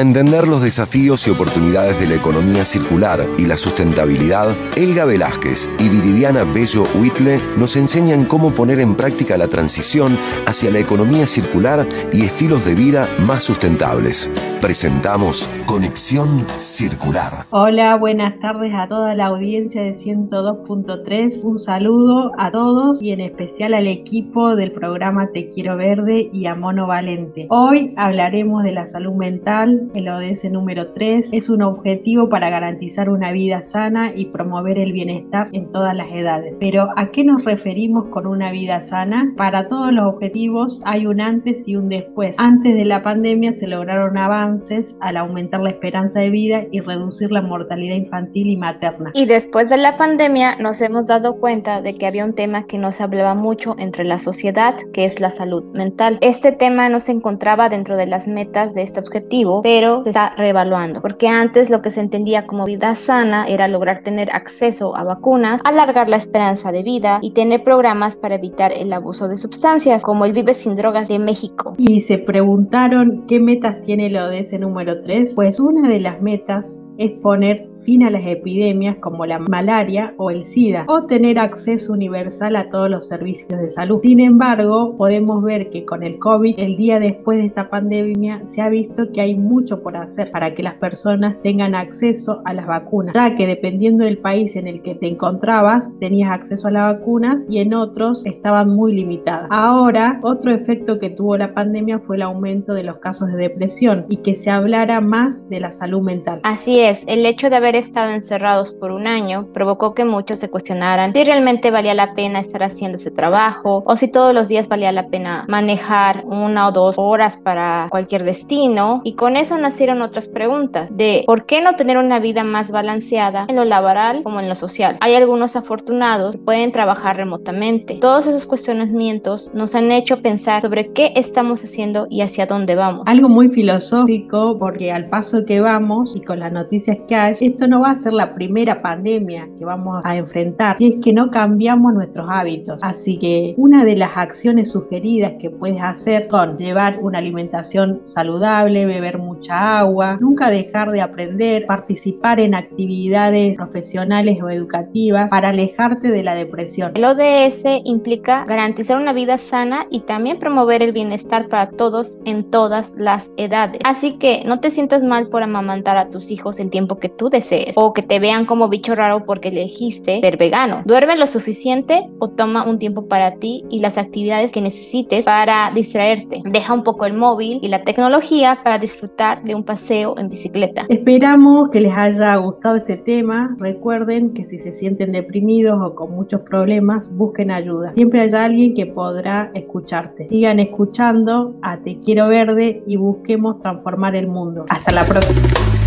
Entender los desafíos y oportunidades de la economía circular y la sustentabilidad, Elga Velázquez y Viridiana Bello Huitle nos enseñan cómo poner en práctica la transición hacia la economía circular y estilos de vida más sustentables. Presentamos Conexión Circular. Hola, buenas tardes a toda la audiencia de 102.3. Un saludo a todos y en especial al equipo del programa Te Quiero Verde y a Mono Valente. Hoy hablaremos de la salud mental, el ODS número 3 es un objetivo para garantizar una vida sana y promover el bienestar en todas las edades. Pero ¿a qué nos referimos con una vida sana? Para todos los objetivos hay un antes y un después. Antes de la pandemia se lograron avances al aumentar la esperanza de vida y reducir la mortalidad infantil y materna. Y después de la pandemia nos hemos dado cuenta de que había un tema que no se hablaba mucho entre la sociedad, que es la salud mental. Este tema no se encontraba dentro de las metas de este objetivo, pero se está reevaluando, porque antes lo que se entendía como vida sana era lograr tener acceso a vacunas, alargar la esperanza de vida y tener programas para evitar el abuso de sustancias, como el Vive sin Drogas de México. Y se preguntaron qué metas tiene lo de ese número 3, pues una de las metas es poner a las epidemias como la malaria o el SIDA o tener acceso universal a todos los servicios de salud. Sin embargo, podemos ver que con el COVID, el día después de esta pandemia, se ha visto que hay mucho por hacer para que las personas tengan acceso a las vacunas, ya que dependiendo del país en el que te encontrabas, tenías acceso a las vacunas y en otros estaban muy limitadas. Ahora, otro efecto que tuvo la pandemia fue el aumento de los casos de depresión y que se hablara más de la salud mental. Así es, el hecho de haber estado encerrados por un año provocó que muchos se cuestionaran si realmente valía la pena estar haciendo ese trabajo o si todos los días valía la pena manejar una o dos horas para cualquier destino. Y con eso nacieron otras preguntas de por qué no tener una vida más balanceada en lo laboral como en lo social. Hay algunos afortunados que pueden trabajar remotamente. Todos esos cuestionamientos nos han hecho pensar sobre qué estamos haciendo y hacia dónde vamos. Algo muy filosófico porque al paso que vamos y con las noticias que hay, esto no va a ser la primera pandemia que vamos a enfrentar y es que no cambiamos nuestros hábitos. Así que una de las acciones sugeridas que puedes hacer son llevar una alimentación saludable, beber mucha agua, nunca dejar de aprender, participar en actividades profesionales o educativas para alejarte de la depresión. El ODS implica garantizar una vida sana y también promover el bienestar para todos en todas las edades. Así que no te sientas mal por amamantar a tus hijos el tiempo que tú desees o que te vean como bicho raro porque elegiste ser vegano. Duerme lo suficiente o toma un tiempo para ti y las actividades que necesites para distraerte. Deja un poco el móvil y la tecnología para de un paseo en bicicleta. Esperamos que les haya gustado este tema. Recuerden que si se sienten deprimidos o con muchos problemas, busquen ayuda. Siempre hay alguien que podrá escucharte. Sigan escuchando a Te Quiero Verde y busquemos transformar el mundo. Hasta la próxima.